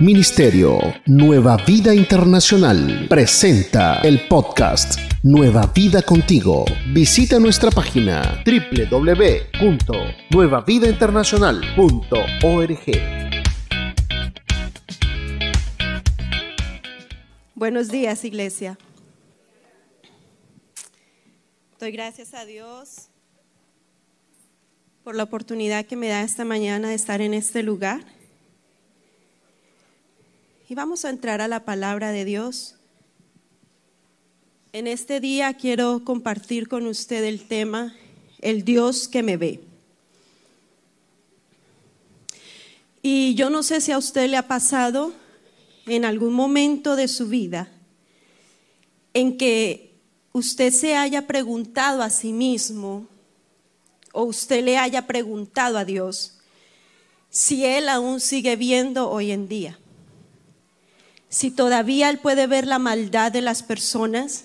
Ministerio Nueva Vida Internacional presenta el podcast Nueva Vida Contigo. Visita nuestra página www.nuevavidainternacional.org. Buenos días, iglesia. Doy gracias a Dios por la oportunidad que me da esta mañana de estar en este lugar vamos a entrar a la palabra de Dios. En este día quiero compartir con usted el tema, el Dios que me ve. Y yo no sé si a usted le ha pasado en algún momento de su vida en que usted se haya preguntado a sí mismo o usted le haya preguntado a Dios si Él aún sigue viendo hoy en día si todavía Él puede ver la maldad de las personas.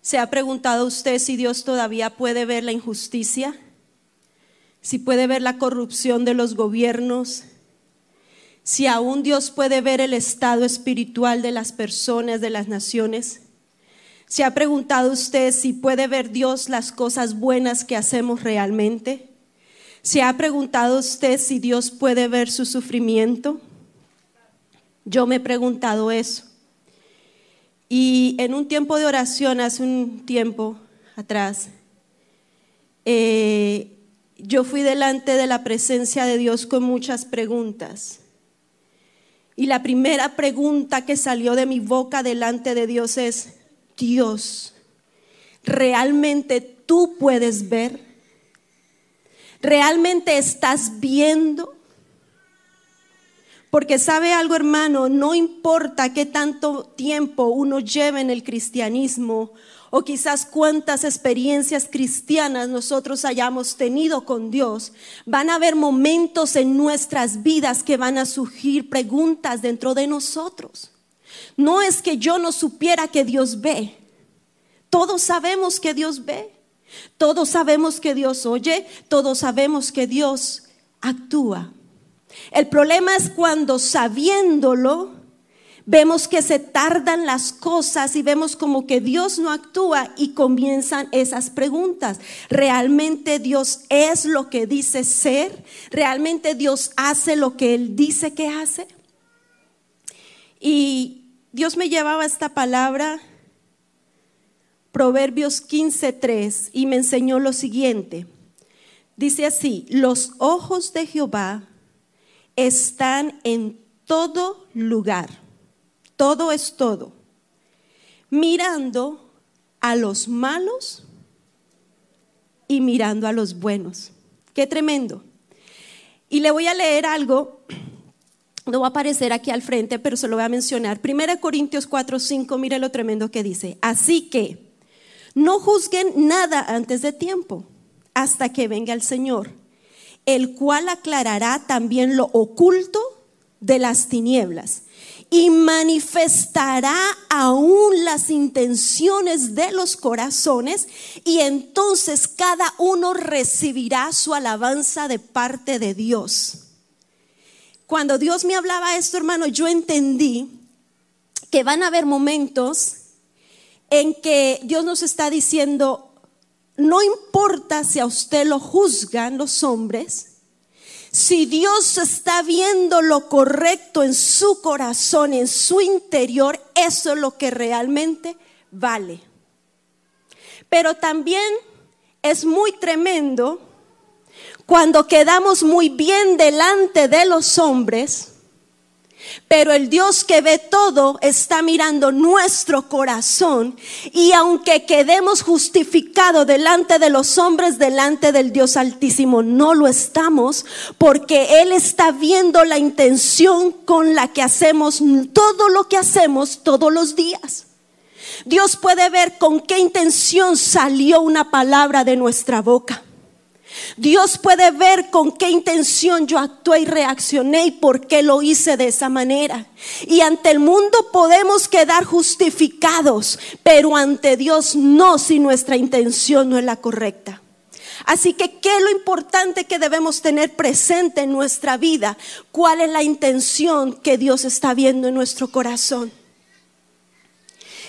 ¿Se ha preguntado usted si Dios todavía puede ver la injusticia? Si puede ver la corrupción de los gobiernos? Si aún Dios puede ver el estado espiritual de las personas, de las naciones? ¿Se ha preguntado usted si puede ver Dios las cosas buenas que hacemos realmente? ¿Se ha preguntado usted si Dios puede ver su sufrimiento? Yo me he preguntado eso. Y en un tiempo de oración, hace un tiempo atrás, eh, yo fui delante de la presencia de Dios con muchas preguntas. Y la primera pregunta que salió de mi boca delante de Dios es, Dios, ¿realmente tú puedes ver? ¿Realmente estás viendo? Porque sabe algo, hermano, no importa qué tanto tiempo uno lleve en el cristianismo o quizás cuántas experiencias cristianas nosotros hayamos tenido con Dios, van a haber momentos en nuestras vidas que van a surgir preguntas dentro de nosotros. No es que yo no supiera que Dios ve. Todos sabemos que Dios ve. Todos sabemos que Dios oye. Todos sabemos que Dios actúa. El problema es cuando sabiéndolo, vemos que se tardan las cosas y vemos como que Dios no actúa y comienzan esas preguntas. ¿Realmente Dios es lo que dice ser? ¿Realmente Dios hace lo que Él dice que hace? Y Dios me llevaba esta palabra, Proverbios 15.3, y me enseñó lo siguiente. Dice así, los ojos de Jehová están en todo lugar. Todo es todo. Mirando a los malos y mirando a los buenos. Qué tremendo. Y le voy a leer algo, no va a aparecer aquí al frente, pero se lo voy a mencionar. 1 Corintios 4, 5, mire lo tremendo que dice. Así que no juzguen nada antes de tiempo, hasta que venga el Señor el cual aclarará también lo oculto de las tinieblas y manifestará aún las intenciones de los corazones y entonces cada uno recibirá su alabanza de parte de Dios. Cuando Dios me hablaba esto, hermano, yo entendí que van a haber momentos en que Dios nos está diciendo, no importa si a usted lo juzgan los hombres, si Dios está viendo lo correcto en su corazón, en su interior, eso es lo que realmente vale. Pero también es muy tremendo cuando quedamos muy bien delante de los hombres pero el Dios que ve todo está mirando nuestro corazón y aunque quedemos justificados delante de los hombres, delante del Dios altísimo, no lo estamos porque Él está viendo la intención con la que hacemos todo lo que hacemos todos los días. Dios puede ver con qué intención salió una palabra de nuestra boca. Dios puede ver con qué intención yo actué y reaccioné y por qué lo hice de esa manera. Y ante el mundo podemos quedar justificados, pero ante Dios no si nuestra intención no es la correcta. Así que, ¿qué es lo importante que debemos tener presente en nuestra vida? ¿Cuál es la intención que Dios está viendo en nuestro corazón?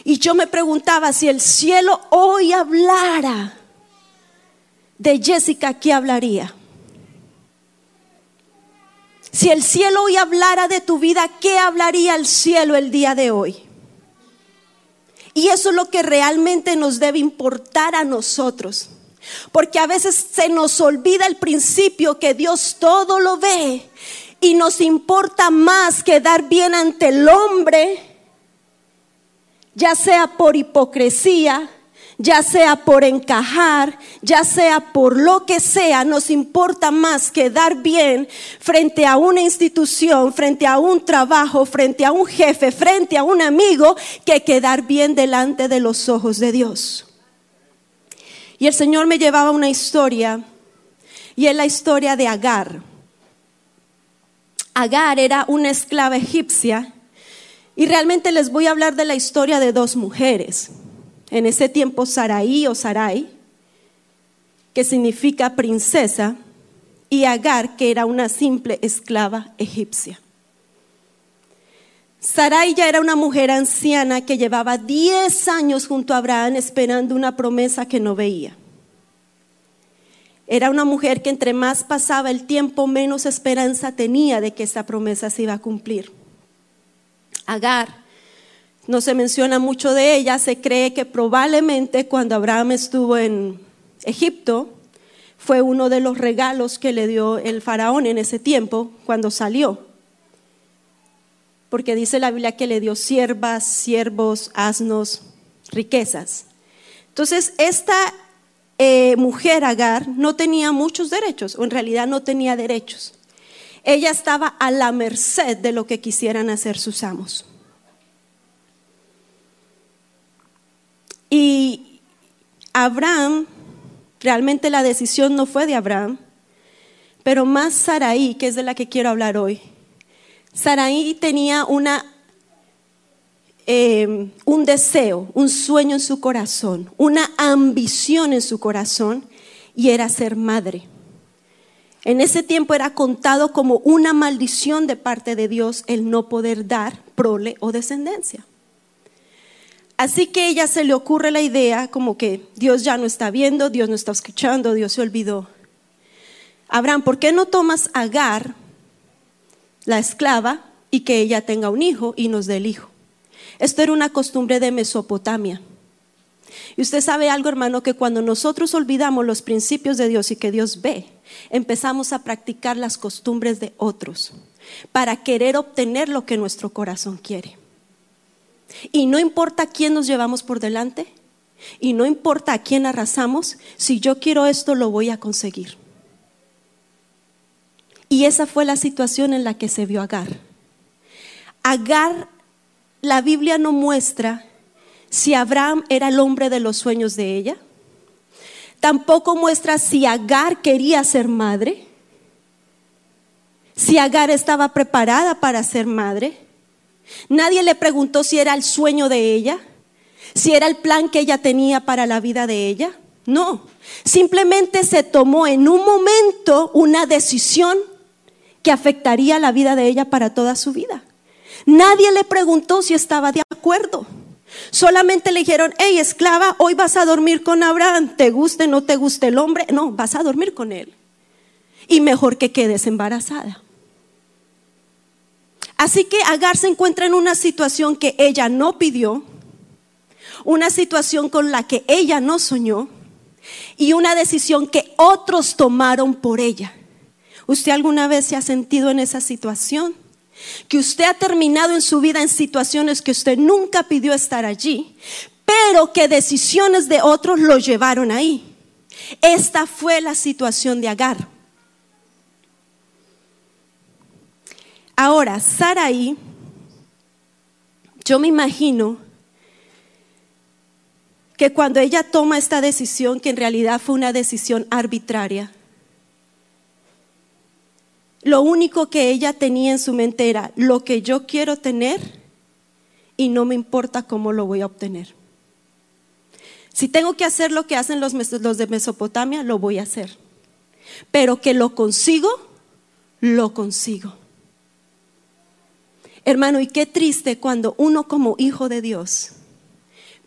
Y yo me preguntaba si el cielo hoy hablara de Jessica, ¿qué hablaría? Si el cielo hoy hablara de tu vida, ¿qué hablaría el cielo el día de hoy? Y eso es lo que realmente nos debe importar a nosotros. Porque a veces se nos olvida el principio que Dios todo lo ve y nos importa más quedar bien ante el hombre, ya sea por hipocresía, ya sea por encajar, ya sea por lo que sea, nos importa más quedar bien frente a una institución, frente a un trabajo, frente a un jefe, frente a un amigo, que quedar bien delante de los ojos de Dios. Y el Señor me llevaba una historia, y es la historia de Agar. Agar era una esclava egipcia, y realmente les voy a hablar de la historia de dos mujeres en ese tiempo Saraí o Sarai, que significa princesa, y Agar, que era una simple esclava egipcia. Sarai ya era una mujer anciana que llevaba 10 años junto a Abraham esperando una promesa que no veía. Era una mujer que entre más pasaba el tiempo, menos esperanza tenía de que esa promesa se iba a cumplir. Agar no se menciona mucho de ella, se cree que probablemente cuando Abraham estuvo en Egipto, fue uno de los regalos que le dio el faraón en ese tiempo cuando salió. Porque dice la Biblia que le dio siervas, siervos, asnos, riquezas. Entonces, esta eh, mujer Agar no tenía muchos derechos, o en realidad no tenía derechos. Ella estaba a la merced de lo que quisieran hacer sus amos. Y Abraham, realmente la decisión no fue de Abraham, pero más Saraí, que es de la que quiero hablar hoy. Saraí tenía una, eh, un deseo, un sueño en su corazón, una ambición en su corazón, y era ser madre. En ese tiempo era contado como una maldición de parte de Dios el no poder dar prole o descendencia. Así que ella se le ocurre la idea como que Dios ya no está viendo, Dios no está escuchando, Dios se olvidó. Abraham, ¿por qué no tomas a Agar, la esclava, y que ella tenga un hijo y nos dé el hijo? Esto era una costumbre de Mesopotamia. Y usted sabe algo, hermano, que cuando nosotros olvidamos los principios de Dios y que Dios ve, empezamos a practicar las costumbres de otros para querer obtener lo que nuestro corazón quiere. Y no importa quién nos llevamos por delante, y no importa a quién arrasamos, si yo quiero esto lo voy a conseguir. Y esa fue la situación en la que se vio Agar. Agar, la Biblia no muestra si Abraham era el hombre de los sueños de ella. Tampoco muestra si Agar quería ser madre. Si Agar estaba preparada para ser madre. Nadie le preguntó si era el sueño de ella, si era el plan que ella tenía para la vida de ella. No, simplemente se tomó en un momento una decisión que afectaría la vida de ella para toda su vida. Nadie le preguntó si estaba de acuerdo. Solamente le dijeron, hey esclava, hoy vas a dormir con Abraham, te guste, no te guste el hombre, no, vas a dormir con él. Y mejor que quedes embarazada. Así que Agar se encuentra en una situación que ella no pidió, una situación con la que ella no soñó y una decisión que otros tomaron por ella. ¿Usted alguna vez se ha sentido en esa situación? Que usted ha terminado en su vida en situaciones que usted nunca pidió estar allí, pero que decisiones de otros lo llevaron ahí. Esta fue la situación de Agar. Ahora, Saraí, yo me imagino que cuando ella toma esta decisión, que en realidad fue una decisión arbitraria, lo único que ella tenía en su mente era lo que yo quiero tener y no me importa cómo lo voy a obtener. Si tengo que hacer lo que hacen los, los de Mesopotamia, lo voy a hacer. Pero que lo consigo, lo consigo. Hermano, y qué triste cuando uno como hijo de Dios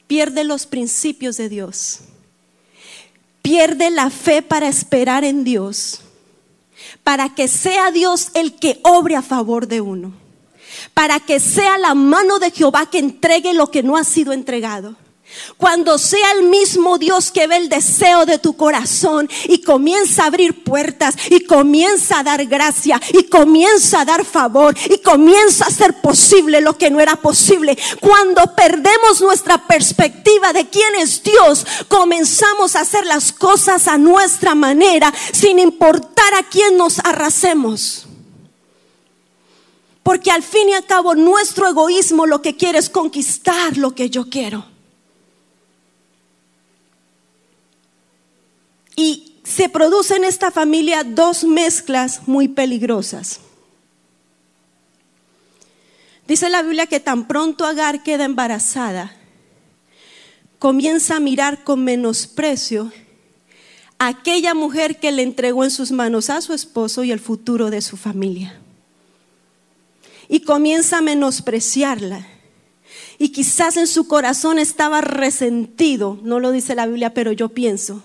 pierde los principios de Dios, pierde la fe para esperar en Dios, para que sea Dios el que obre a favor de uno, para que sea la mano de Jehová que entregue lo que no ha sido entregado. Cuando sea el mismo Dios que ve el deseo de tu corazón y comienza a abrir puertas y comienza a dar gracia y comienza a dar favor y comienza a hacer posible lo que no era posible. Cuando perdemos nuestra perspectiva de quién es Dios, comenzamos a hacer las cosas a nuestra manera sin importar a quién nos arrasemos. Porque al fin y al cabo nuestro egoísmo lo que quiere es conquistar lo que yo quiero. Y se producen en esta familia dos mezclas muy peligrosas. Dice la Biblia que tan pronto Agar queda embarazada, comienza a mirar con menosprecio a aquella mujer que le entregó en sus manos a su esposo y el futuro de su familia. Y comienza a menospreciarla. Y quizás en su corazón estaba resentido, no lo dice la Biblia, pero yo pienso,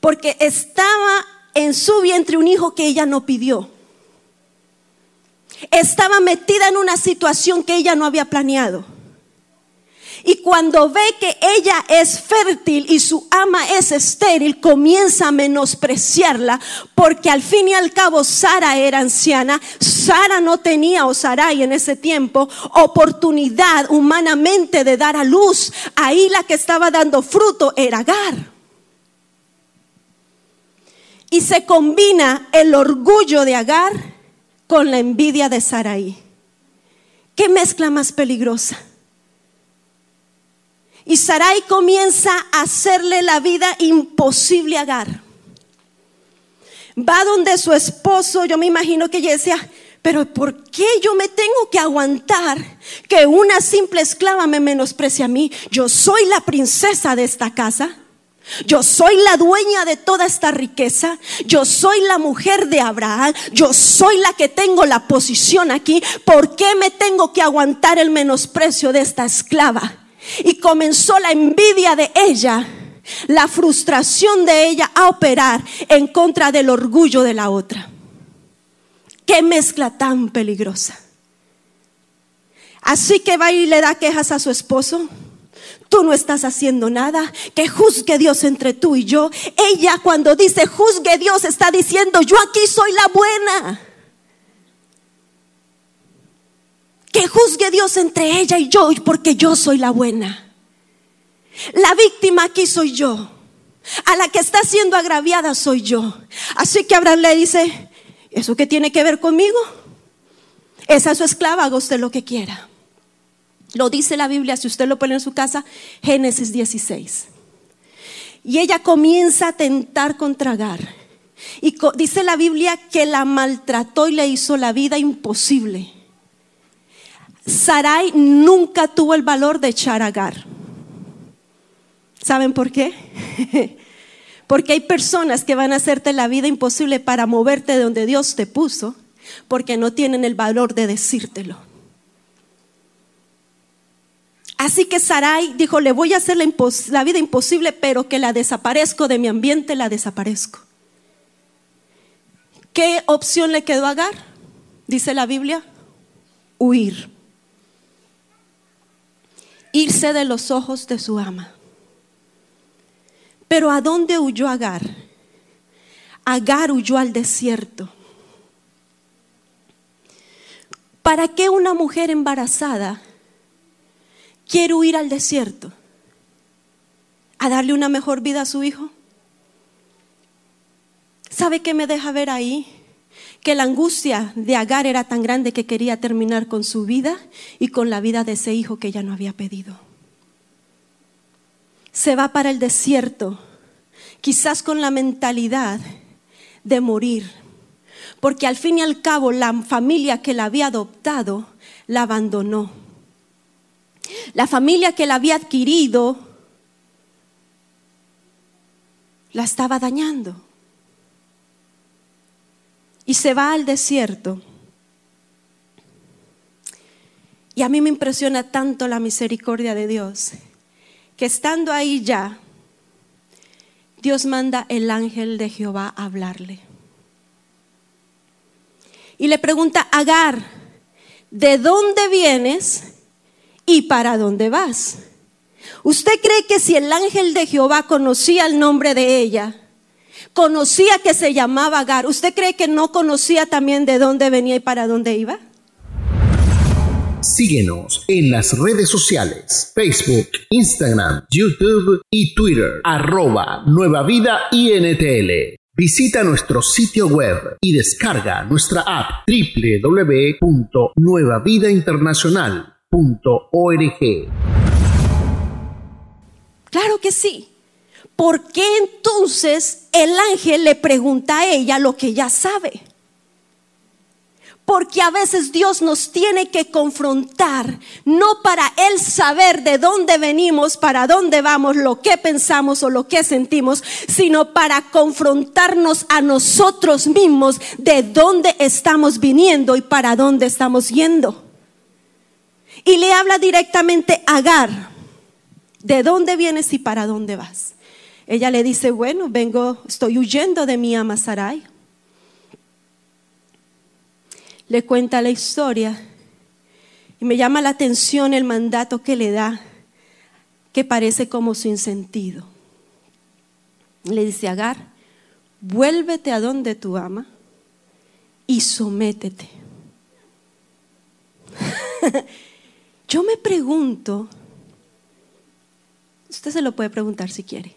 porque estaba en su vientre un hijo que ella no pidió. Estaba metida en una situación que ella no había planeado. Y cuando ve que ella es fértil y su ama es estéril, comienza a menospreciarla porque al fin y al cabo Sara era anciana. Sara no tenía, o Sarai en ese tiempo, oportunidad humanamente de dar a luz. Ahí la que estaba dando fruto era Agar. Y se combina el orgullo de Agar con la envidia de Sarai. ¿Qué mezcla más peligrosa? Y Sarai comienza a hacerle la vida imposible a Agar. Va donde su esposo, yo me imagino que ella decía, pero ¿por qué yo me tengo que aguantar que una simple esclava me menosprecie a mí? Yo soy la princesa de esta casa. Yo soy la dueña de toda esta riqueza. Yo soy la mujer de Abraham. Yo soy la que tengo la posición aquí. ¿Por qué me tengo que aguantar el menosprecio de esta esclava? Y comenzó la envidia de ella, la frustración de ella a operar en contra del orgullo de la otra. Qué mezcla tan peligrosa. Así que va y le da quejas a su esposo tú no estás haciendo nada, que juzgue Dios entre tú y yo. Ella cuando dice juzgue Dios está diciendo yo aquí soy la buena. Que juzgue Dios entre ella y yo porque yo soy la buena. La víctima aquí soy yo. A la que está siendo agraviada soy yo. Así que Abraham le dice, ¿eso qué tiene que ver conmigo? Esa es su esclava, haga usted lo que quiera. Lo dice la Biblia, si usted lo pone en su casa, Génesis 16. Y ella comienza a tentar contra Agar. Y dice la Biblia que la maltrató y le hizo la vida imposible. Sarai nunca tuvo el valor de echar a Agar. ¿Saben por qué? Porque hay personas que van a hacerte la vida imposible para moverte de donde Dios te puso, porque no tienen el valor de decírtelo. Así que Sarai dijo, le voy a hacer la, vida imposible, pero que la desaparezco de mi ambiente, la desaparezco. ¿Qué opción le quedó a Agar? Dice la Biblia, huir. Irse de los ojos de su ama. Pero ¿a dónde huyó Agar? Agar huyó al desierto. ¿Para qué una mujer embarazada Quiero ir al desierto a darle una mejor vida a su hijo. ¿Sabe qué me deja ver ahí? Que la angustia de Agar era tan grande que quería terminar con su vida y con la vida de ese hijo que ella no había pedido. Se va para el desierto, quizás con la mentalidad de morir, porque al fin y al cabo la familia que la había adoptado la abandonó. La familia que la había adquirido la estaba dañando. Y se va al desierto. Y a mí me impresiona tanto la misericordia de Dios, que estando ahí ya, Dios manda el ángel de Jehová a hablarle. Y le pregunta, Agar, ¿de dónde vienes y para dónde vas? ¿Usted cree que si el ángel de Jehová conocía el nombre de ella, conocía que se llamaba Agar, ¿usted cree que no conocía también de dónde venía y para dónde iba? Síguenos en las redes sociales, Facebook, Instagram, YouTube y Twitter, arroba Nueva Vida INTL. Visita nuestro sitio web y descarga nuestra app www.nuevavidainternacional.org. Claro que sí. ¿Por qué entonces el ángel le pregunta a ella lo que ella sabe? Porque a veces Dios nos tiene que confrontar, no para Él saber de dónde venimos, para dónde vamos, lo que pensamos o lo que sentimos, sino para confrontarnos a nosotros mismos de dónde estamos viniendo y para dónde estamos yendo. Y le habla directamente a Agar, ¿de dónde vienes y para dónde vas? Ella le dice, bueno, vengo, estoy huyendo de mi ama Sarai le cuenta la historia y me llama la atención el mandato que le da, que parece como sin sentido. Le dice, Agar, vuélvete a donde tu ama y sométete. Yo me pregunto, usted se lo puede preguntar si quiere,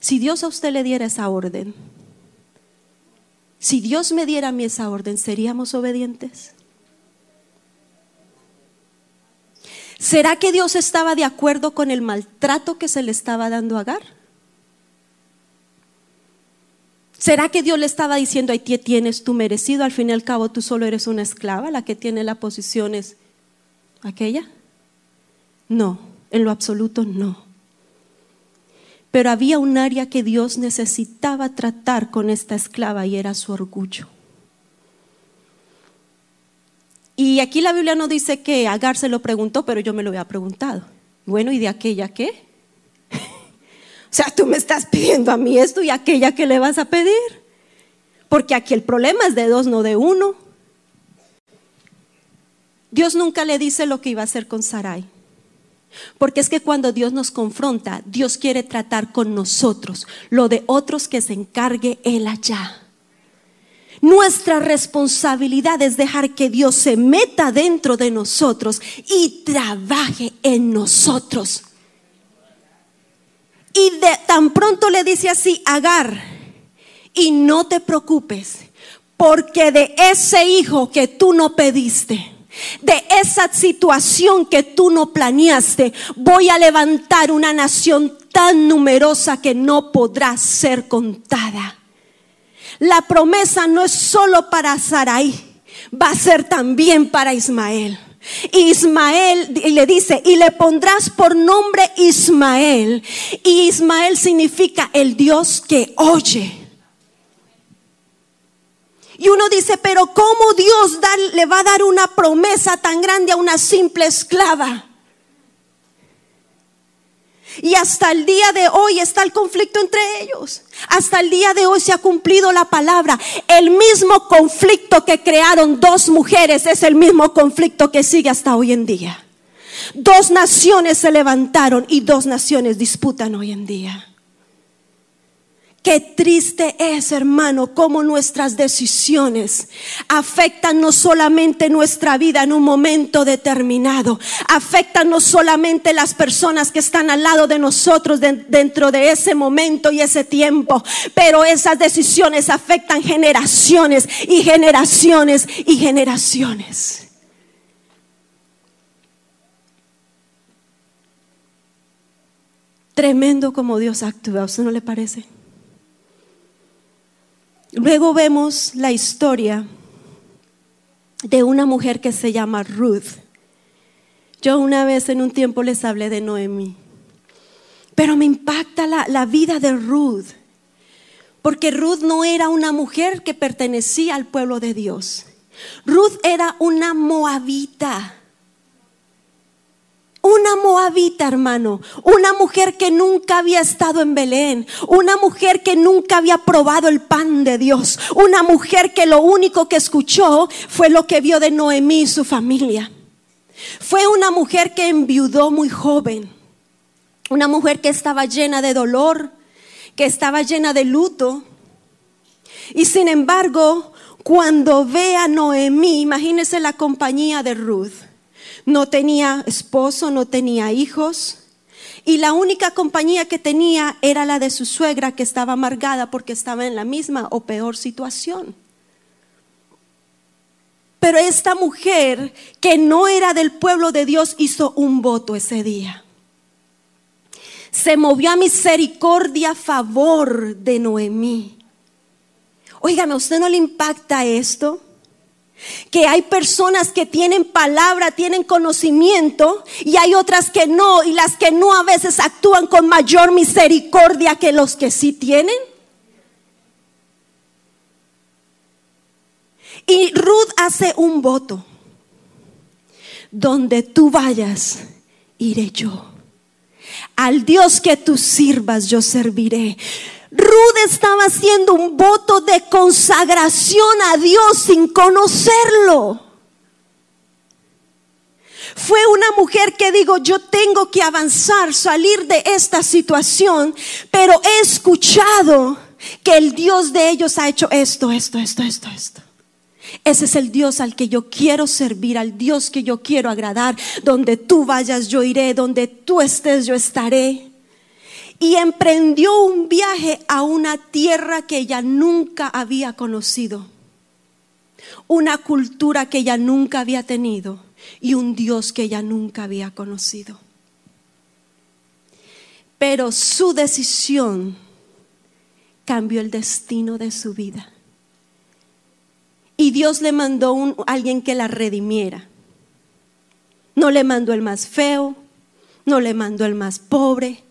si Dios a usted le diera esa orden, si Dios me diera a mí esa orden, ¿seríamos obedientes? ¿Será que Dios estaba de acuerdo con el maltrato que se le estaba dando a Agar? ¿Será que Dios le estaba diciendo, ahí tienes tu merecido, al fin y al cabo tú solo eres una esclava, la que tiene la posición es aquella? No, en lo absoluto no. Pero había un área que Dios necesitaba tratar con esta esclava y era su orgullo. Y aquí la Biblia no dice que Agar se lo preguntó, pero yo me lo había preguntado. Bueno, ¿y de aquella qué? o sea, tú me estás pidiendo a mí esto y aquella que le vas a pedir. Porque aquí el problema es de dos, no de uno. Dios nunca le dice lo que iba a hacer con Sarai. Porque es que cuando Dios nos confronta, Dios quiere tratar con nosotros. Lo de otros que se encargue Él allá. Nuestra responsabilidad es dejar que Dios se meta dentro de nosotros y trabaje en nosotros. Y tan pronto le dice así, Agar, y no te preocupes, porque de ese hijo que tú no pediste, de esa situación que tú no planeaste, voy a levantar una nación tan numerosa que no podrá ser contada. La promesa no es solo para Sarai, va a ser también para Ismael. Ismael y le dice, y le pondrás por nombre Ismael. Y Ismael significa el Dios que oye. Y uno dice, pero ¿cómo Dios le va a dar una promesa tan grande a una simple esclava? Y hasta el día de hoy está el conflicto entre ellos. Hasta el día de hoy se ha cumplido la palabra. El mismo conflicto que crearon dos mujeres es el mismo conflicto que sigue hasta hoy en día. Dos naciones se levantaron y dos naciones disputan hoy en día. Qué triste es, hermano, cómo nuestras decisiones afectan no solamente nuestra vida en un momento determinado, afectan no solamente las personas que están al lado de nosotros dentro de ese momento y ese tiempo, pero esas decisiones afectan generaciones y generaciones y generaciones. Tremendo como Dios actúa, ¿a usted no le parece? Luego vemos la historia de una mujer que se llama Ruth. Yo una vez en un tiempo les hablé de Noemí, pero me impacta la, vida de Ruth. Porque Ruth no era una mujer que pertenecía al pueblo de Dios. Ruth era una moabita. Una moabita, hermano. Una mujer que nunca había estado en Belén. Una mujer que nunca había probado el pan de Dios. Una mujer que lo único que escuchó fue lo que vio de Noemí y su familia. Fue una mujer que enviudó muy joven. Una mujer que estaba llena de dolor, que estaba llena de luto. Y sin embargo, cuando ve a Noemí, imagínese la compañía de Ruth. No tenía esposo, no tenía hijos. Y la única compañía que tenía era la de su suegra que estaba amargada porque estaba en la misma o peor situación. Pero esta mujer que no era del pueblo de Dios hizo un voto ese día. Se movió a misericordia a favor de Noemí. Óigame, ¿a usted no le impacta esto? Que hay personas que tienen palabra, tienen conocimiento y hay otras que no y las que no a veces actúan con mayor misericordia que los que sí tienen. Y Ruth hace un voto. Donde tú vayas, iré yo. Al Dios que tú sirvas, yo serviré. Ruth estaba haciendo un voto de consagración a Dios sin conocerlo. Fue una mujer que digo, yo tengo que avanzar, salir de esta situación, pero he escuchado que el Dios de ellos ha hecho esto, esto, esto, esto, esto. Ese es el Dios al que yo quiero servir, al Dios que yo quiero agradar. Donde tú vayas, yo iré. Donde tú estés, yo estaré. Y emprendió un viaje a una tierra que ella nunca había conocido. Una cultura que ella nunca había tenido. Y un Dios que ella nunca había conocido. Pero su decisión cambió el destino de su vida. Y Dios le mandó un, alguien que la redimiera. No le mandó el más feo, no le mandó el más pobre,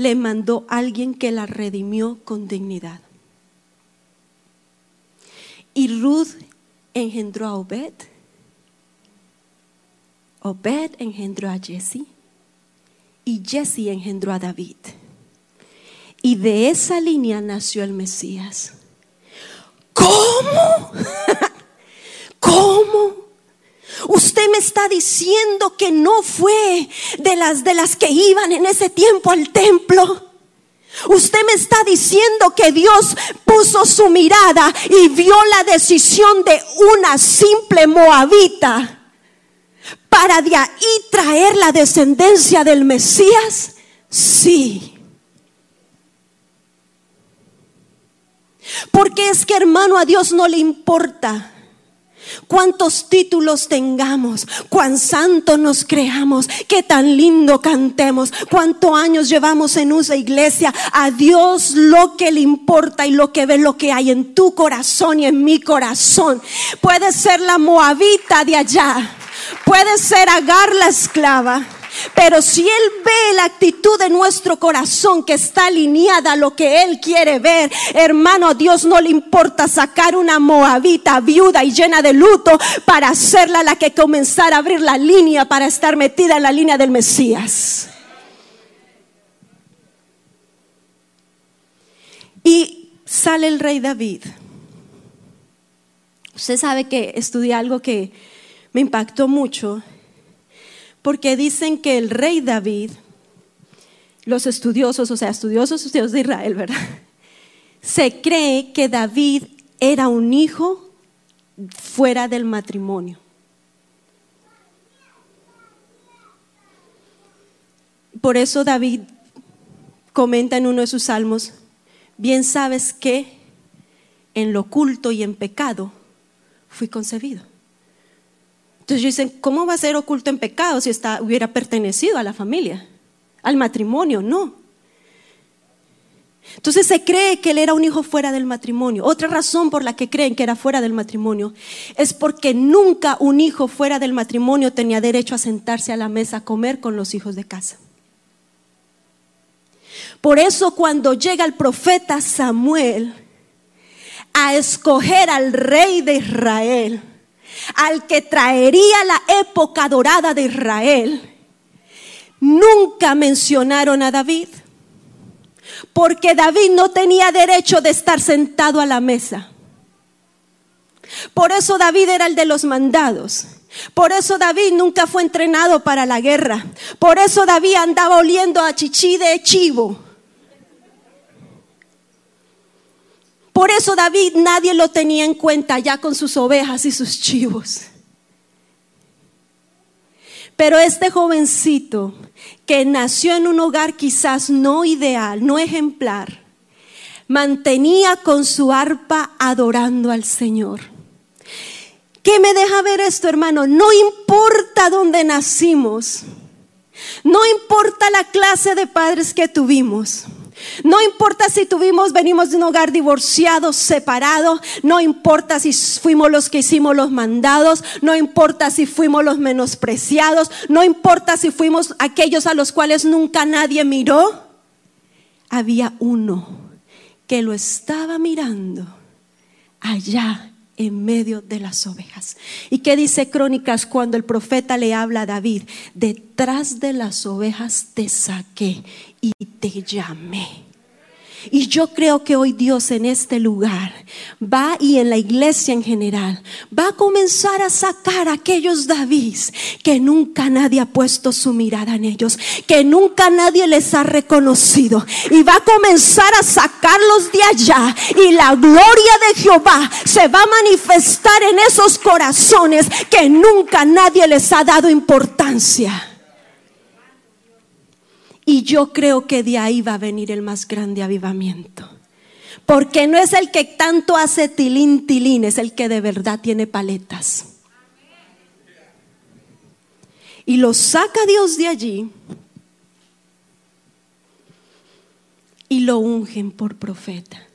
le mandó alguien que la redimió con dignidad. Y Ruth engendró a Obed. Obed engendró a Jesse. Y Jesse engendró a David. Y de esa línea nació el Mesías. ¿Cómo? ¿Cómo? Usted me está diciendo que no fue de las de las que iban en ese tiempo al templo. Usted me está diciendo que Dios puso su mirada y vio la decisión de una simple moabita para de ahí traer la descendencia del Mesías. Sí. Porque es que hermano a Dios no le importa cuántos títulos tengamos, cuán santo nos creamos, qué tan lindo cantemos, cuántos años llevamos en una iglesia. A Dios lo que le importa y lo que ve lo que hay en tu corazón y en mi corazón. Puede ser la moabita de allá, puede ser Agar la esclava pero si Él ve la actitud de nuestro corazón que está alineada a lo que Él quiere ver, hermano, a Dios no le importa sacar una moabita viuda y llena de luto para hacerla la que comenzara a abrir la línea para estar metida en la línea del Mesías. Y sale el rey David. Usted sabe que estudié algo que me impactó mucho porque dicen que el rey David, los estudiosos, o sea, estudiosos, estudiosos de Israel, ¿verdad? Se cree que David era un hijo fuera del matrimonio. Por eso David comenta en uno de sus salmos, bien sabes que en lo oculto y en pecado fui concebido. Entonces dicen, ¿cómo va a ser oculto en pecado si está, hubiera pertenecido a la familia, al matrimonio? No. Entonces se cree que él era un hijo fuera del matrimonio. Otra razón por la que creen que era fuera del matrimonio es porque nunca un hijo fuera del matrimonio tenía derecho a sentarse a la mesa a comer con los hijos de casa. Por eso cuando llega el profeta Samuel a escoger al rey de Israel, al que traería la época dorada de Israel, nunca mencionaron a David, porque David no tenía derecho de estar sentado a la mesa. Por eso David era el de los mandados. Por eso David nunca fue entrenado para la guerra. Por eso David andaba oliendo a chichi de chivo. Por eso David nadie lo tenía en cuenta ya con sus ovejas y sus chivos. Pero este jovencito que nació en un hogar quizás no ideal, no ejemplar, mantenía con su arpa adorando al Señor. ¿Qué me deja ver esto, hermano? No importa dónde nacimos, no importa la clase de padres que tuvimos. No importa si tuvimos, venimos de un hogar divorciado, separado, no importa si fuimos los que hicimos los mandados, no importa si fuimos los menospreciados, no importa si fuimos aquellos a los cuales nunca nadie miró. Había uno que lo estaba mirando allá en medio de las ovejas. ¿Y qué dice Crónicas cuando el profeta le habla a David? Detrás de las ovejas te saqué y te llamé. Y yo creo que hoy Dios en este lugar va y en la iglesia en general va a comenzar a sacar a aquellos Davids que nunca nadie ha puesto su mirada en ellos, que nunca nadie les ha reconocido. Y va a comenzar a sacarlos de allá y la gloria de Jehová se va a manifestar en esos corazones que nunca nadie les ha dado importancia. Y yo creo que de ahí va a venir el más grande avivamiento. Porque no es el que tanto hace tilín, tilín, es el que de verdad tiene paletas. Y lo saca Dios de allí y lo ungen por profeta.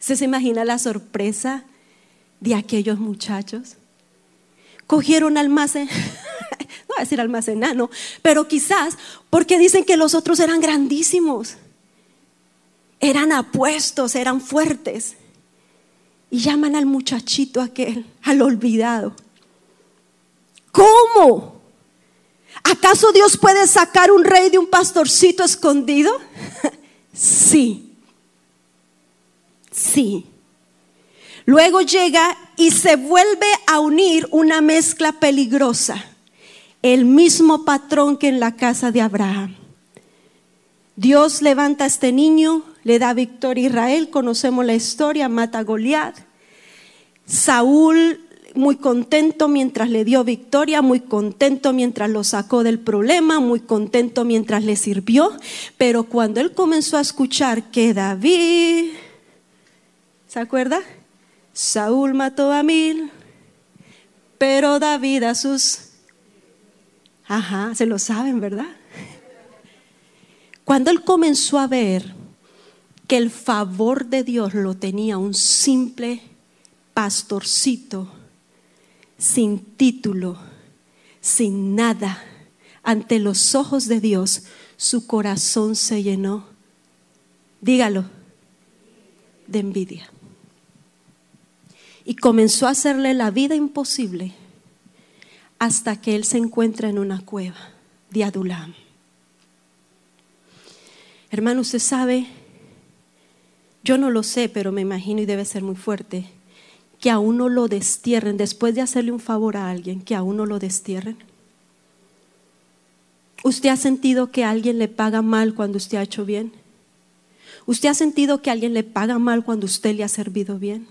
¿Se se imagina la sorpresa de aquellos muchachos? Cogieron al más a decir almacenano, pero quizás porque dicen que los otros eran grandísimos, eran apuestos, eran fuertes. Y llaman al muchachito aquel, al olvidado. ¿Cómo? ¿Acaso Dios puede sacar un rey de un pastorcito escondido? sí. Sí. Luego llega y se vuelve a unir una mezcla peligrosa el mismo patrón que en la casa de Abraham. Dios levanta a este niño, le da victoria a Israel, conocemos la historia, mata a Goliat. Saúl muy contento mientras le dio victoria, muy contento mientras lo sacó del problema, muy contento mientras le sirvió, pero cuando él comenzó a escuchar que David, ¿se acuerda? Saúl mató a mil, pero David a sus Ajá, se lo saben, ¿verdad? Cuando él comenzó a ver que el favor de Dios lo tenía un simple pastorcito, sin título, sin nada, ante los ojos de Dios, su corazón se llenó, dígalo, de envidia. Y comenzó a hacerle la vida imposible hasta que él se encuentra en una cueva de Adulam. Hermano, usted sabe, yo no lo sé, pero me imagino y debe ser muy fuerte, que a uno lo destierren, después de hacerle un favor a alguien, que a uno lo destierren. ¿Usted ha sentido que alguien le paga mal cuando usted ha hecho bien? ¿Usted ha sentido que alguien le paga mal cuando usted le ha servido bien?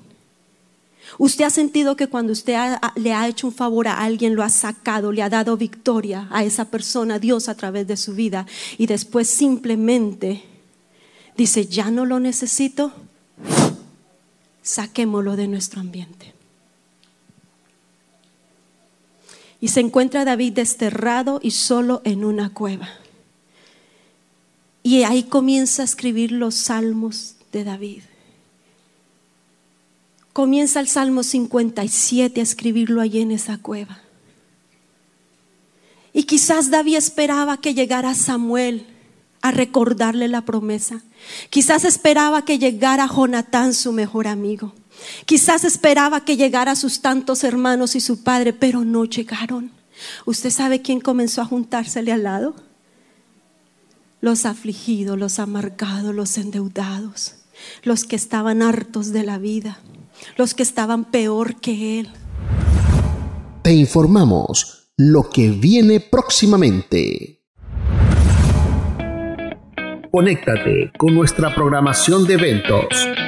Usted ha sentido que cuando usted le ha hecho un favor a alguien, lo ha sacado, le ha dado victoria a esa persona, Dios a través de su vida, y después simplemente dice, ya no lo necesito, saquémoslo de nuestro ambiente. Y se encuentra David desterrado y solo en una cueva. Y ahí comienza a escribir los salmos de David comienza el Salmo 57 a escribirlo allí en esa cueva. Y quizás David esperaba que llegara Samuel a recordarle la promesa. Quizás esperaba que llegara Jonatán, su mejor amigo. Quizás esperaba que llegara sus tantos hermanos y su padre, pero no llegaron. ¿Usted sabe quién comenzó a juntársele al lado? Los afligidos, los amargados, los endeudados, los que estaban hartos de la vida, los que estaban peor que él. Te informamos lo que viene próximamente. Conéctate con nuestra programación de eventos.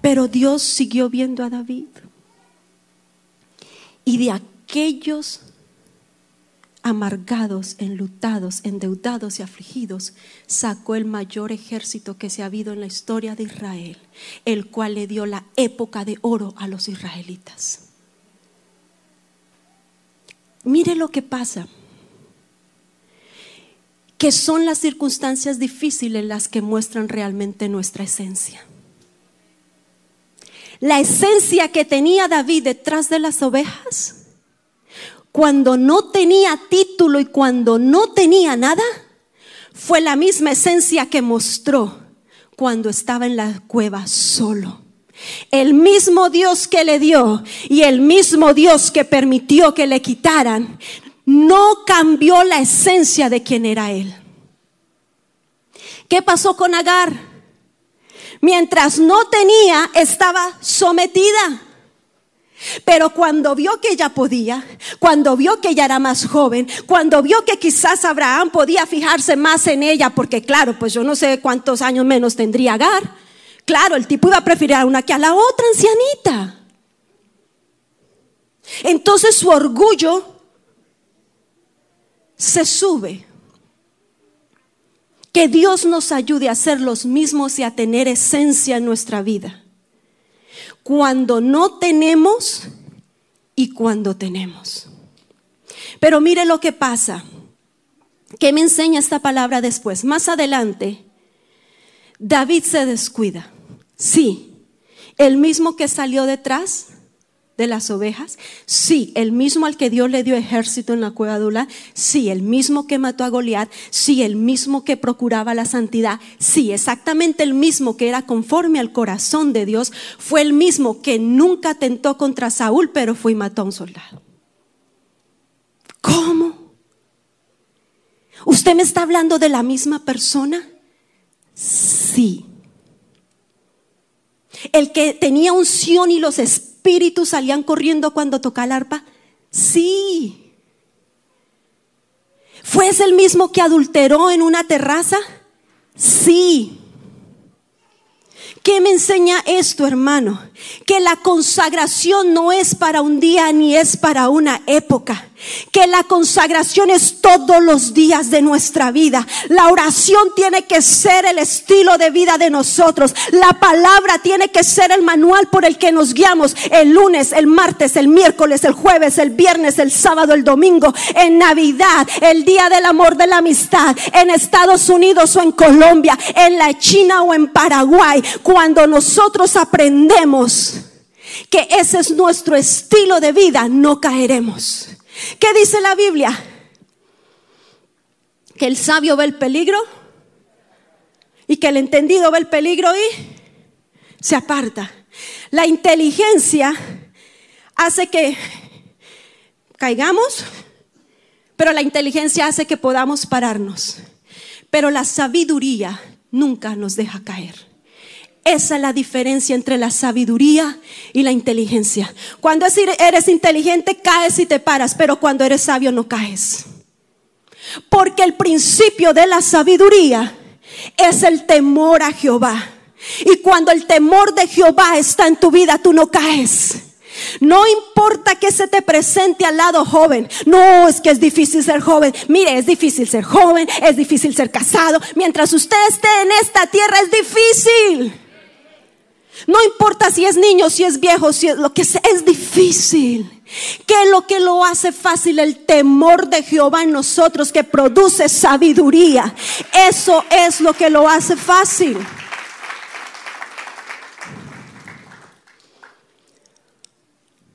Pero Dios siguió viendo a David. Y de aquellos amargados, enlutados, endeudados y afligidos, sacó el mayor ejército que se ha habido en la historia de Israel, el cual le dio la época de oro a los israelitas. Mire lo que pasa, que son las circunstancias difíciles las que muestran realmente nuestra esencia. La esencia que tenía David detrás de las ovejas, cuando no tenía título y cuando no tenía nada, fue la misma esencia que mostró cuando estaba en la cueva solo. El mismo Dios que le dio y el mismo Dios que permitió que le quitaran, no cambió la esencia de quien era él. ¿Qué pasó con Agar? Mientras no tenía, estaba sometida. Pero cuando vio que ella podía, cuando vio que ella era más joven, cuando vio que quizás Abraham podía fijarse más en ella, porque claro, pues yo no sé cuántos años menos tendría Agar. Claro, el tipo iba a preferir a una que a la otra ancianita. Entonces su orgullo se sube que Dios nos ayude a ser los mismos y a tener esencia en nuestra vida. Cuando no tenemos y cuando tenemos. Pero mire lo que pasa. ¿Qué me enseña esta palabra después? Más adelante, David se descuida. Sí, el mismo que salió detrás de las ovejas? Sí, el mismo al que Dios le dio ejército en la cueva de Sí, el mismo que mató a Goliat. Sí, el mismo que procuraba la santidad. Sí, exactamente el mismo que era conforme al corazón de Dios. Fue el mismo que nunca tentó contra Saúl, pero fue y mató a un soldado. ¿Cómo? ¿Usted me está hablando de la misma persona? Sí. El que tenía unción y los espíritus espíritus salían corriendo cuando tocaba el arpa? Sí. ¿Fue ese el mismo que adulteró en una terraza? Sí. ¿Qué me enseña esto, hermano? Que la consagración no es para un día ni es para una época que la consagración es todos los días de nuestra vida. La oración tiene que ser el estilo de vida de nosotros. La palabra tiene que ser el manual por el que nos guiamos el lunes, el martes, el miércoles, el jueves, el viernes, el sábado, el domingo, en Navidad, el día del amor, de la amistad, en Estados Unidos o en Colombia, en la China o en Paraguay. Cuando nosotros aprendemos que ese es nuestro estilo de vida, no caeremos. ¿Qué dice la Biblia? Que el sabio ve el peligro y que el entendido ve el peligro y se aparta. La inteligencia hace que caigamos, pero la inteligencia hace que podamos pararnos. Pero la sabiduría nunca nos deja caer. Esa es la diferencia entre la sabiduría y la inteligencia. Cuando eres inteligente caes y te paras, pero cuando eres sabio no caes. Porque el principio de la sabiduría es el temor a Jehová. Y cuando el temor de Jehová está en tu vida, tú no caes. No importa que se te presente al lado joven. No, es que es difícil ser joven. Mire, es difícil ser joven, es difícil ser casado. Mientras usted esté en esta tierra es difícil. No importa si es niño, si es viejo, si es lo que sea, es difícil. ¿Qué es lo que lo hace fácil? El temor de Jehová en nosotros que produce sabiduría. Eso es lo que lo hace fácil.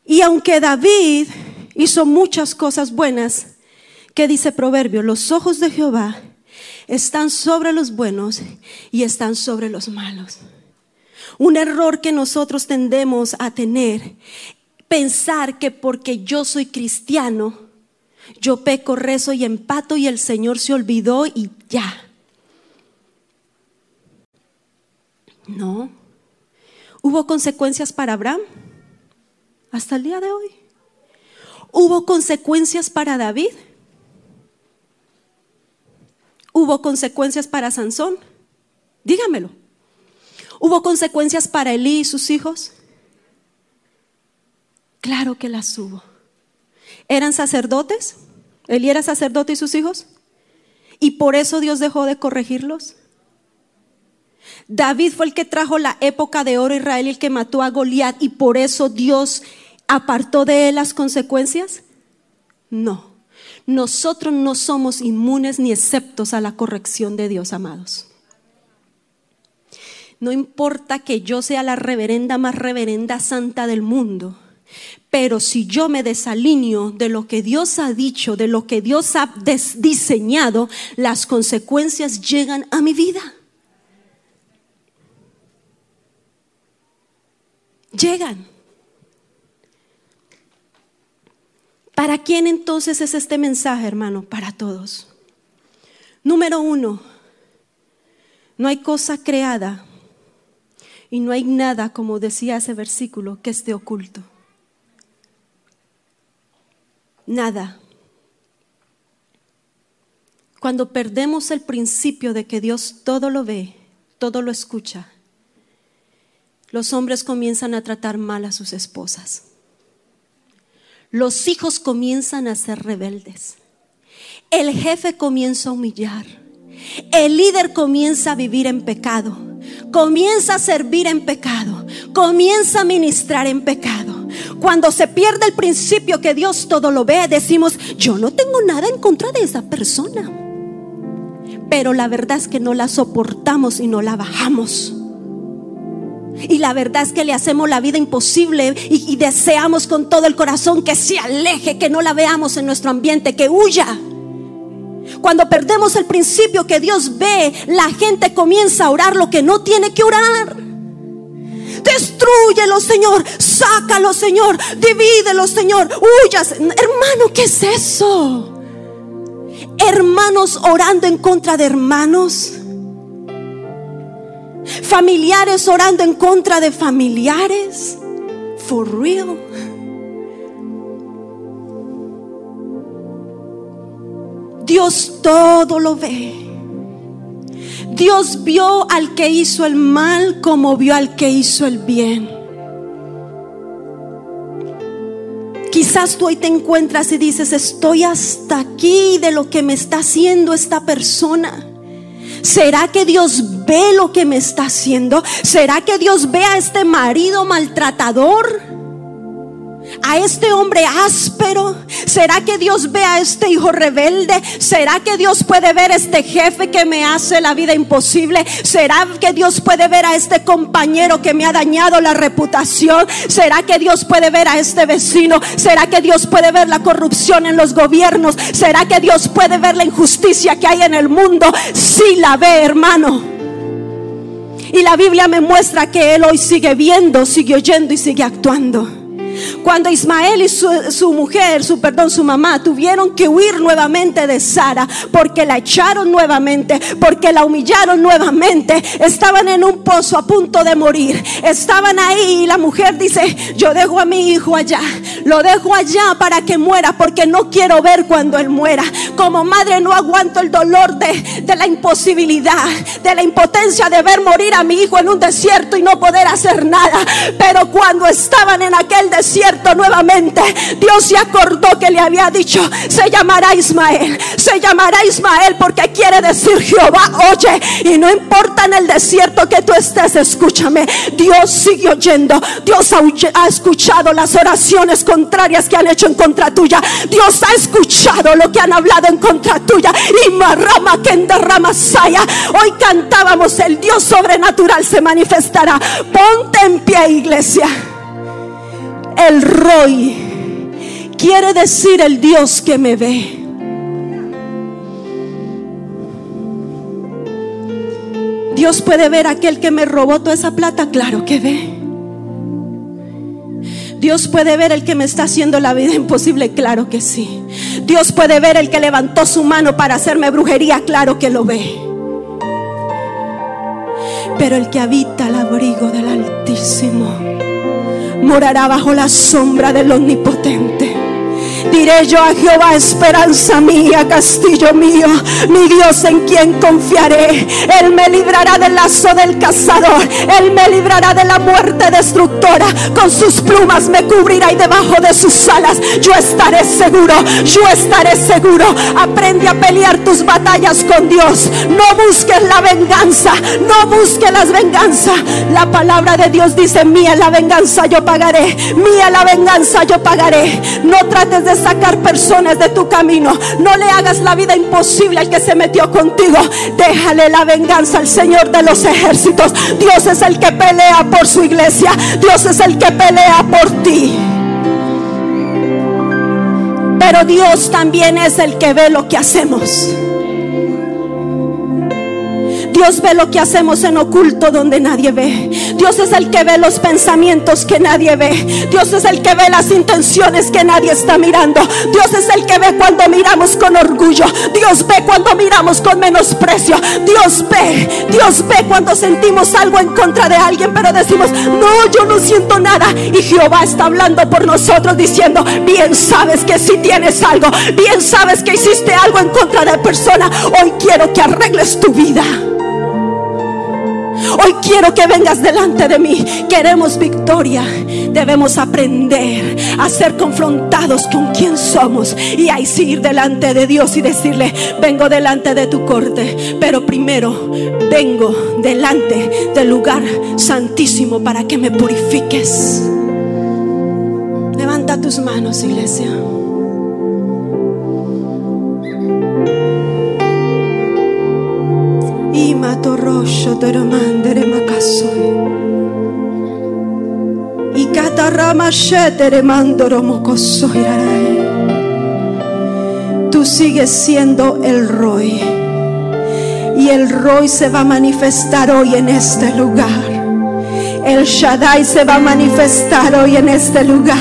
Y aunque David hizo muchas cosas buenas, ¿qué dice Proverbio? Los ojos de Jehová están sobre los buenos y están sobre los malos. Un error que nosotros tendemos a tener, pensar que porque yo soy cristiano, yo peco, rezo y empato y el Señor se olvidó y ya. No. ¿Hubo consecuencias para Abraham? Hasta el día de hoy. ¿Hubo consecuencias para David? ¿Hubo consecuencias para Sansón? Dígamelo. ¿Hubo consecuencias para Elí y sus hijos? Claro que las hubo. ¿Eran sacerdotes? ¿Elí era sacerdote y sus hijos? ¿Y por eso Dios dejó de corregirlos? David fue el que trajo la época de oro a Israel y el que mató a Goliat y por eso Dios apartó de él las consecuencias. No, nosotros no somos inmunes ni exceptos a la corrección de Dios, amados. No importa que yo sea la reverenda más reverenda santa del mundo, pero si yo me desalineo de lo que Dios ha dicho, de lo que Dios ha diseñado, las consecuencias llegan a mi vida. Llegan. ¿Para quién entonces es este mensaje, hermano? Para todos. Número uno, no hay cosa creada y no hay nada, como decía ese versículo, que esté oculto. Nada. Cuando perdemos el principio de que Dios todo lo ve, todo lo escucha, los hombres comienzan a tratar mal a sus esposas. Los hijos comienzan a ser rebeldes. El jefe comienza a humillar. El líder comienza a vivir en pecado comienza a servir en pecado, comienza a ministrar en pecado. Cuando se pierde el principio que Dios todo lo ve, decimos, yo no tengo nada en contra de esa persona. Pero la verdad es que no la soportamos y no la bajamos. Y la verdad es que le hacemos la vida imposible y, deseamos con todo el corazón que se aleje, que no la veamos en nuestro ambiente, que huya. Cuando perdemos el principio que Dios ve, la gente comienza a orar lo que no tiene que orar. Destruyelo, Señor. Sácalo, Señor. Divídelo, Señor. Huyas. Hermano, ¿qué es eso? Hermanos orando en contra de hermanos. Familiares orando en contra de familiares. For real. Dios todo lo ve. Dios vio al que hizo el mal como vio al que hizo el bien. Quizás tú hoy te encuentras y dices, estoy hasta aquí de lo que me está haciendo esta persona. ¿Será que Dios ve lo que me está haciendo? ¿Será que Dios ve a este marido maltratador? A este hombre áspero? ¿Será que Dios ve a este hijo rebelde? ¿Será que Dios puede ver a este jefe que me hace la vida imposible? ¿Será que Dios puede ver a este compañero que me ha dañado la reputación? ¿Será que Dios puede ver a este vecino? ¿Será que Dios puede ver la corrupción en los gobiernos? ¿Será que Dios puede ver la injusticia que hay en el mundo? Sí la ve, hermano. Y la Biblia me muestra que Él hoy sigue viendo, sigue oyendo y sigue actuando. Cuando Ismael y su, mujer, su perdón, su mamá tuvieron que huir nuevamente de Sara porque la echaron nuevamente, porque la humillaron nuevamente, estaban en un pozo a punto de morir. Estaban ahí y la mujer dice, yo dejo a mi hijo allá, lo dejo allá para que muera porque no quiero ver cuando él muera. Como madre no aguanto el dolor de, de la imposibilidad, de la impotencia de ver morir a mi hijo en un desierto y no poder hacer nada. Pero cuando estaban en aquel desierto nuevamente, Dios se acordó que le había dicho, se llamará Ismael, se llamará Ismael porque quiere decir Jehová, oye, y no importa en el desierto que tú estés, escúchame, Dios sigue oyendo, Dios ha escuchado las oraciones contrarias que han hecho en contra tuya, Dios ha escuchado lo que han hablado en contra tuya, y marrama que saya, hoy cantábamos, el Dios sobrenatural se manifestará, ponte en pie iglesia, el Roy quiere decir el Dios que me ve. Dios puede ver a aquel que me robó toda esa plata, claro que ve. Dios puede ver el que me está haciendo la vida imposible, claro que sí. Dios puede ver el que levantó su mano para hacerme brujería, claro que lo ve. Pero el que habita al abrigo del Altísimo morará bajo la sombra del Omnipotente. Diré yo a Jehová, esperanza mía, castillo mío, mi Dios en quien confiaré. Él me librará del lazo del cazador, Él me librará de la muerte destructora. Con sus plumas me cubrirá y debajo de sus alas yo estaré seguro, yo estaré seguro. Aprende a pelear tus batallas con Dios. No busques la venganza, no busques las venganzas. La palabra de Dios dice, mía la venganza yo pagaré, mía la venganza yo pagaré. No trates de sacar personas de tu camino. No le hagas la vida imposible al que se metió contigo. Déjale la venganza al Señor de los ejércitos. Dios es el que pelea por su iglesia. Dios es el que pelea por ti. Pero Dios también es el que ve lo que hacemos. Dios ve lo que hacemos en oculto donde nadie ve. Dios es el que ve los pensamientos que nadie ve. Dios es el que ve las intenciones que nadie está mirando. Dios es el que ve cuando miramos con orgullo. Dios ve cuando miramos con menosprecio. Dios ve, Dios ve cuando sentimos algo en contra de alguien, pero decimos, no, yo no siento nada. Y Jehová está hablando por nosotros diciendo, bien sabes que si tienes algo, bien sabes que hiciste algo en contra de persona. Hoy quiero que arregles tu vida. Hoy quiero que vengas delante de mí. Queremos victoria. Debemos aprender a ser confrontados con quién somos y a ir delante de Dios y decirle, vengo delante de tu corte, pero primero vengo delante del lugar santísimo para que me purifiques. Levanta tus manos, iglesia. Imatorosho mandere makasoy. Y catarrama shetere mandoro mokosoy Tú sigues siendo el Roy. Y el Roy se va a manifestar hoy en este lugar. El Shaddai se va a manifestar hoy en este lugar.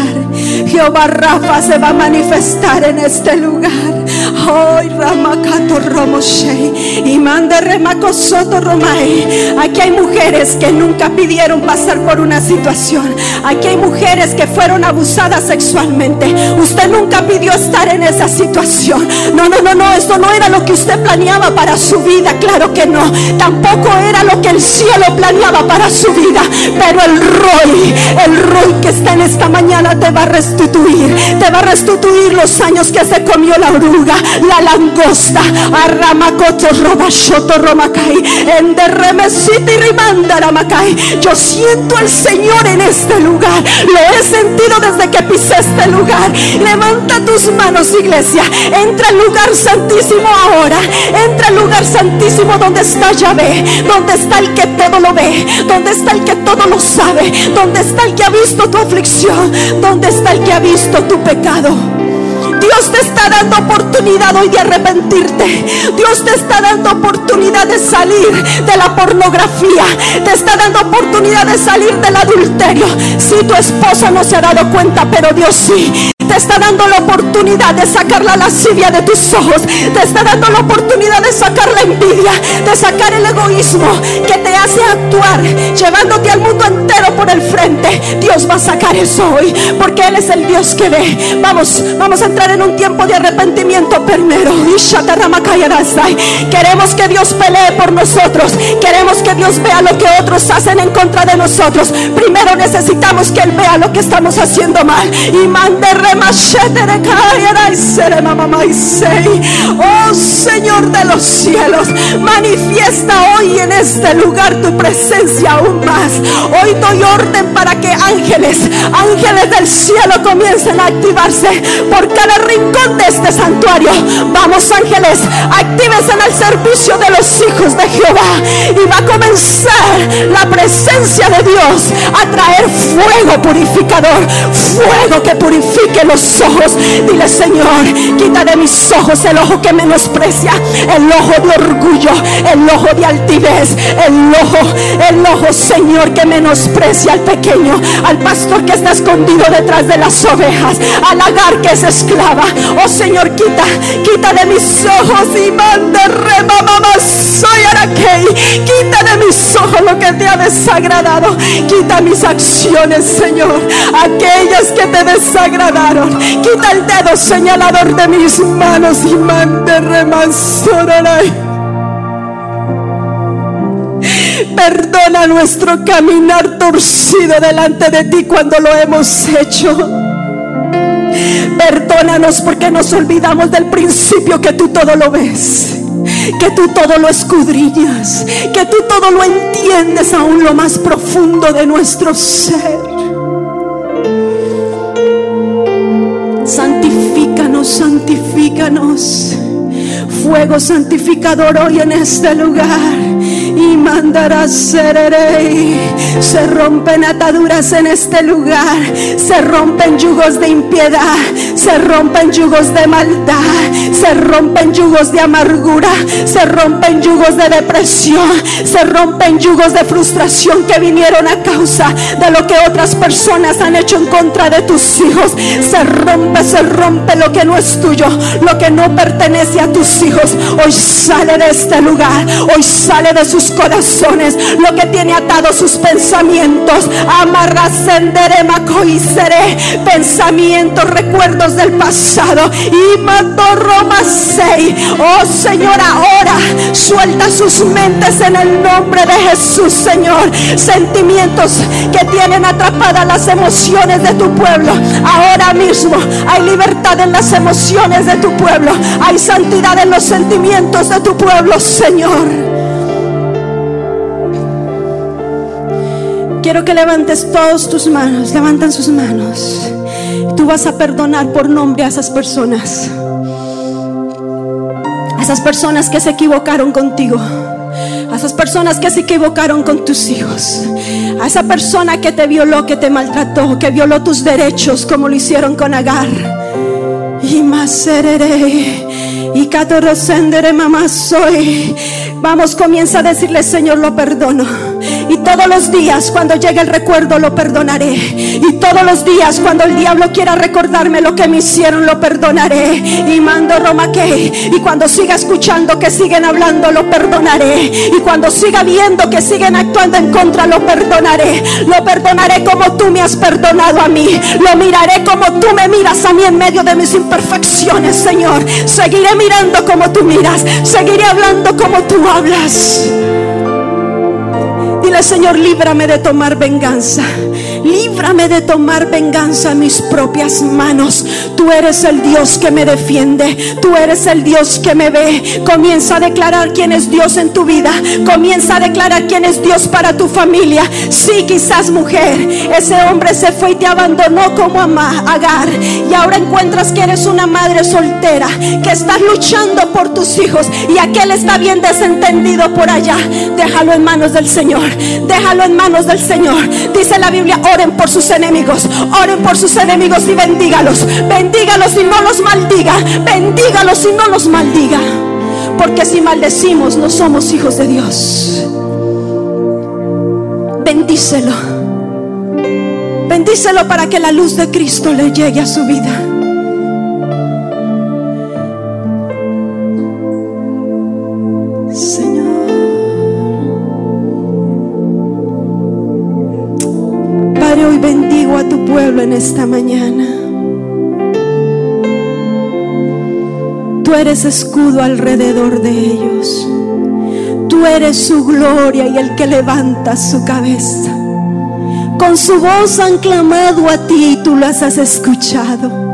Jehová Rafa se va a manifestar en este lugar. Hoy Ramakato Romoshei y manda Remakosoto Romai. Aquí hay mujeres que nunca pidieron pasar por una situación. Aquí hay mujeres que fueron abusadas sexualmente. Usted nunca pidió estar en esa situación. No, no, no, no. Esto no era lo que usted planeaba para su vida. Claro que no. Tampoco era lo que el cielo planeaba para su vida. Pero el Roy, el Roy que está en esta mañana te va a restituir. Te va a restituir los años que se comió la oruga la langosta, arramacoto, robashoto, romacay, en y rimanda. Yo siento al Señor en este lugar, lo he sentido desde que pisé este lugar. Levanta tus manos, iglesia, entra al lugar santísimo ahora, entra al lugar santísimo donde está Yahvé, donde está el que todo lo ve, donde está el que todo lo sabe, donde está el que ha visto tu aflicción, donde está el que ha visto tu pecado. Dios te está dando oportunidad hoy de arrepentirte. Dios te está dando oportunidad de salir de la pornografía. Te está dando oportunidad de salir del adulterio. Si tu esposa no se ha dado cuenta, pero Dios sí está dando la oportunidad de sacar la lascivia de tus ojos, te está dando la oportunidad de sacar la envidia, de sacar el egoísmo que te hace actuar, llevándote al mundo entero por el frente. Dios va a sacar eso hoy, porque Él es el Dios que ve. Vamos, vamos a entrar en un tiempo de arrepentimiento primero. Queremos que Dios pelee por nosotros. Queremos que Dios vea lo que otros hacen en contra de nosotros. Primero necesitamos que Él vea lo que estamos haciendo mal. Y mande Oh Señor de los cielos, manifiesta hoy en este lugar tu presencia aún más. Hoy doy orden para que ángeles, ángeles del cielo comiencen a activarse por cada rincón de este santuario. Vamos ángeles, actívense en el servicio de los hijos de Jehová. Y va a comenzar la presencia de Dios a traer fuego purificador, fuego que purifique los ojos. Dile Señor, quita de mis ojos el ojo que menosprecia, el ojo de orgullo, el ojo de altivez, el ojo, el ojo Señor que menosprecia al pequeño, al pastor que está escondido detrás de las ovejas, al agar que es esclava. Oh Señor, quita, quita de mis ojos y manda mamá soy araquei. Quita de mis ojos lo que te ha desagradado. Quita mis acciones, Señor, aquellas que te desagradaron. Quita el dedo señalador de mis manos y mande remasoraray. Perdona nuestro caminar torcido delante de ti cuando lo hemos hecho. Perdónanos porque nos olvidamos del principio que tú todo lo ves. Que tú todo lo escudriñas. Que tú todo lo entiendes aún lo más profundo de nuestro ser. Santifícanos. Fuego santificador hoy en este lugar y mandará sererei. Se rompen ataduras en este lugar, se rompen yugos de impiedad, se rompen yugos de maldad, se rompen yugos de amargura, se rompen yugos de depresión, se rompen yugos de frustración que vinieron a causa de lo que otras personas han hecho en contra de tus hijos. Se rompe, se rompe lo que no es tuyo, lo que no pertenece a tus hijos. Hoy sale de este lugar, hoy sale de sus corazones, lo que tiene atado sus pensamientos. Amarra sendere seré pensamientos, recuerdos del pasado. Y mató Roma 6. Oh Señor, ahora suelta sus mentes en el nombre de Jesús, Señor. Sentimientos que tienen atrapadas las emociones de tu pueblo. Ahora mismo hay libertad en las emociones de tu pueblo. Hay santidad en los sentimientos de tu pueblo, Señor. Quiero que levantes todas tus manos. Levantan sus manos. Tú vas a perdonar por nombre a esas personas. A esas personas que se equivocaron contigo. A esas personas que se equivocaron con tus hijos. A esa persona que te violó, que te maltrató, que violó tus derechos como lo hicieron con Agar. Y más seré. Y catorosendere mamá soy. Vamos, comienza a decirle, Señor, lo perdono. Y todos los días cuando llegue el recuerdo lo perdonaré. Y todos los días cuando el diablo quiera recordarme lo que me hicieron lo perdonaré. Y mando Roma que. Y cuando siga escuchando que siguen hablando lo perdonaré. Y cuando siga viendo que siguen actuando en contra lo perdonaré. Lo perdonaré como tú me has perdonado a mí. Lo miraré como tú me miras a mí en medio de mis imperfecciones, Señor. Seguiré mirando como tú miras. Seguiré hablando como tú hablas. Dile, Señor, líbrame de tomar venganza. Líbrame de tomar venganza en mis propias manos. Tú eres el Dios que me defiende. Tú eres el Dios que me ve. Comienza a declarar quién es Dios en tu vida. Comienza a declarar quién es Dios para tu familia. Sí, quizás mujer, ese hombre se fue y te abandonó como Agar. Y ahora encuentras que eres una madre soltera, que estás luchando por tus hijos y aquel está bien desentendido por allá. Déjalo en manos del Señor. Déjalo en manos del Señor. Dice la Biblia, oren por sus enemigos. Oren por sus enemigos y bendígalos. Bendígalos y no los maldiga. Bendígalos y no los maldiga. Porque si maldecimos no somos hijos de Dios. Bendícelo. Bendícelo para que la luz de Cristo le llegue a su vida. En esta mañana. Tú eres escudo alrededor de ellos. Tú eres su gloria y el que levanta su cabeza. Con su voz han clamado a ti y tú las has escuchado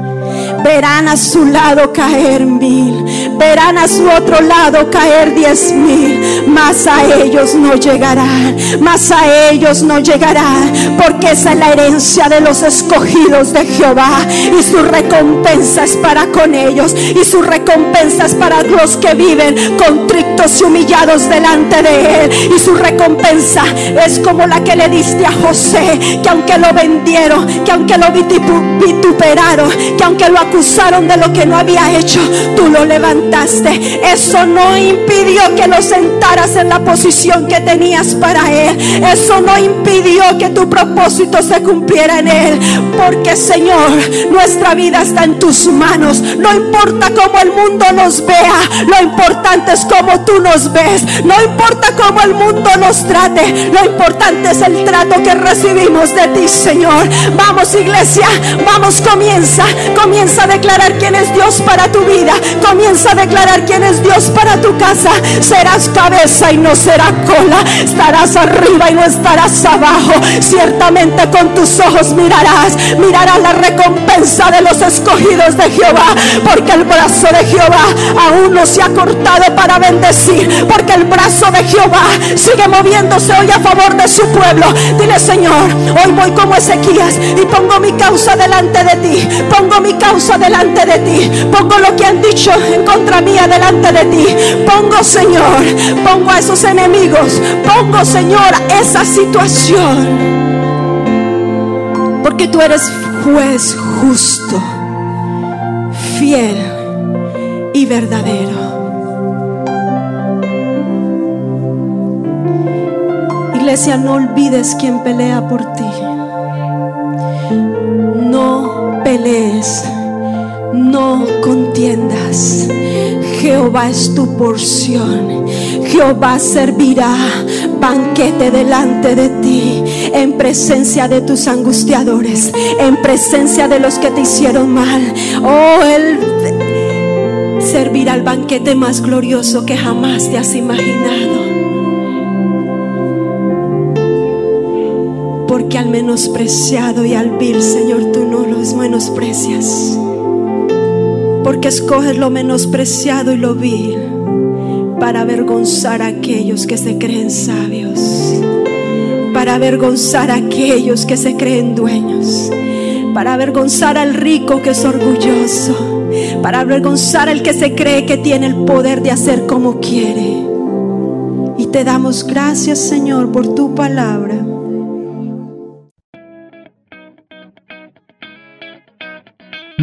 verán a su lado caer mil, verán a su otro lado caer diez mil, mas a ellos no llegarán, mas a ellos no llegarán, porque esa es la herencia de los escogidos de Jehová y su recompensa es para con ellos y su recompensa es para los que viven contrictos y humillados delante de él y su recompensa es como la que le diste a José, que aunque lo vendieron, que aunque lo vituperaron, que aunque lo acusaron de lo que no había hecho, tú lo levantaste. Eso no impidió que lo sentaras en la posición que tenías para Él. Eso no impidió que tu propósito se cumpliera en Él. Porque Señor, nuestra vida está en tus manos. No importa cómo el mundo nos vea, lo importante es cómo tú nos ves. No importa cómo el mundo nos trate, lo importante es el trato que recibimos de ti, Señor. Vamos, iglesia, vamos, comienza, comienza a declarar quién es Dios para tu vida. Comienza a declarar quién es Dios para tu casa. Serás cabeza y no será cola. Estarás arriba y no estarás abajo. Ciertamente con tus ojos mirarás. Mirarás la recompensa de los escogidos de Jehová. Porque el brazo de Jehová aún no se ha cortado para bendecir. Porque el brazo de Jehová sigue moviéndose hoy a favor de su pueblo. Dile Señor, hoy voy como Ezequías y pongo mi causa delante de ti. Pongo mi causa delante de ti. Pongo lo que han dicho en contra mía delante de ti. Pongo, Señor, pongo a esos enemigos. Pongo, Señor, esa situación. Porque tú eres juez justo, fiel y verdadero. Iglesia, no olvides quien pelea por ti. No pelees no contiendas. Jehová es tu porción. Jehová servirá banquete delante de ti, en presencia de tus angustiadores, en presencia de los que te hicieron mal. Oh, Él servirá el banquete más glorioso que jamás te has imaginado. Porque al menospreciado y al vil, Señor, tú no los menosprecias porque escoges lo menospreciado y lo vil para avergonzar a aquellos que se creen sabios, para avergonzar a aquellos que se creen dueños, para avergonzar al rico que es orgulloso, para avergonzar al que se cree que tiene el poder de hacer como quiere. Y te damos gracias, Señor, por tu palabra.